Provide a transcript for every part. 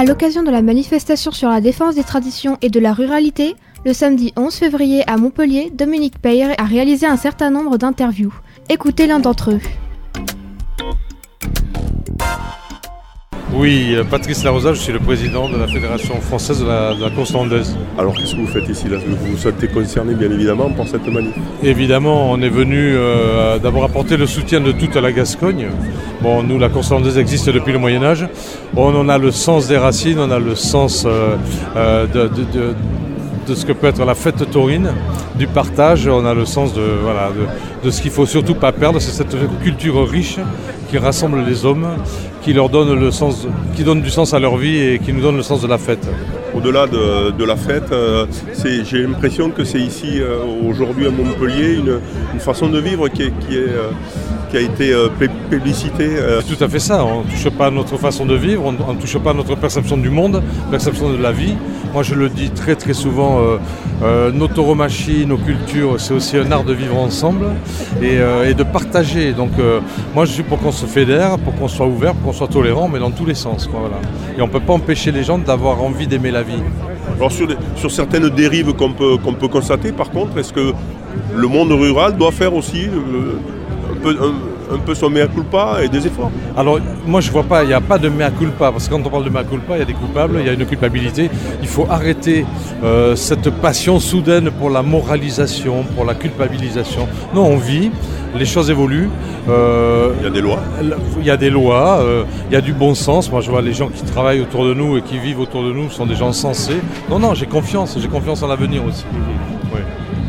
À l'occasion de la manifestation sur la défense des traditions et de la ruralité, le samedi 11 février à Montpellier, Dominique Peyre a réalisé un certain nombre d'interviews. Écoutez l'un d'entre eux. Oui, euh, Patrice Larosa, je suis le président de la Fédération française de la, de la course landaise. Alors qu'est-ce que vous faites ici là? Vous vous êtes concerné bien évidemment par cette manif. Évidemment, on est venu euh, d'abord apporter le soutien de toute la Gascogne. Bon, nous, la course landaise existe depuis le Moyen Âge. On en a le sens des racines, on a le sens euh, euh, de, de- de- de ce que peut être la fête taurine, du partage, on a le sens de, voilà, de, de ce qu'il faut surtout pas perdre, c'est cette culture riche qui rassemble les hommes, qui leur donne le sens, qui donne du sens à leur vie et qui nous donne le sens de la fête. Au-delà de, la fête, euh, j'ai l'impression que c'est ici euh, aujourd'hui à Montpellier une, façon de vivre qui, est- qui, est, euh, qui a été euh, plébiscitée. euh. C'est tout à fait ça. On ne touche pas à notre façon de vivre, on ne touche pas à notre perception du monde, perception de la vie. Moi, je le dis très très souvent, euh, euh, nos tauromachie, nos cultures, c'est aussi un art de vivre ensemble et, euh, et de partager. Donc, moi, je suis pour qu'on se fédère, pour qu'on soit ouvert, pour qu'on soit tolérant, mais dans tous les sens. quoi, voilà. Et on ne peut pas empêcher les gens d'avoir envie d'aimer la vie. Alors sur, certaines dérives qu'on peut, qu'on peut constater, par contre, est-ce que le monde rural doit faire aussi peu, un- un peu son mea culpa et des efforts Alors, moi, je vois pas, il n'y a pas de mea culpa, parce que quand on parle de mea culpa, il y a des coupables, il y a une culpabilité. Il faut arrêter euh, cette passion soudaine pour la moralisation, pour la culpabilisation. Non, on vit, les choses évoluent. euh, Il y a des lois. il y a des lois, euh, il y a du bon sens. Moi, je vois les gens qui travaillent autour de nous et qui vivent autour de nous sont des gens sensés. Non, non, j'ai confiance, j'ai confiance en l'avenir aussi.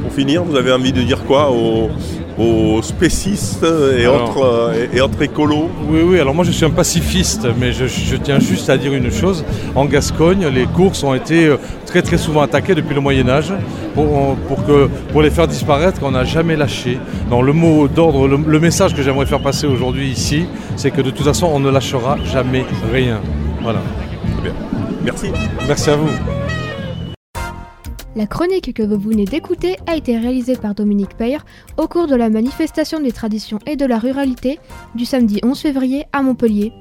Pour finir, vous avez envie de dire quoi aux, aux spécistes et, Alors. autres, euh, et, et autres écolos Oui, oui, alors moi je suis un pacifiste, mais je, je tiens juste à dire une chose. En Gascogne, les courses ont été euh, très très souvent attaquées depuis le Moyen Âge pour, pour, que, pour les faire disparaître qu'on n'a jamais lâché. Donc le mot d'ordre, le, le message que j'aimerais faire passer aujourd'hui ici, c'est que de toute façon on ne lâchera jamais rien. Voilà. Très bien. Merci. Merci à vous. La chronique que vous venez d'écouter a été réalisée par Dominique Peyre au cours de la manifestation des traditions et de la ruralité du samedi 11 février à Montpellier.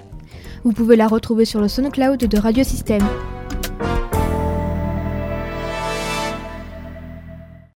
Vous pouvez la retrouver sur le SoundCloud de Radio Système.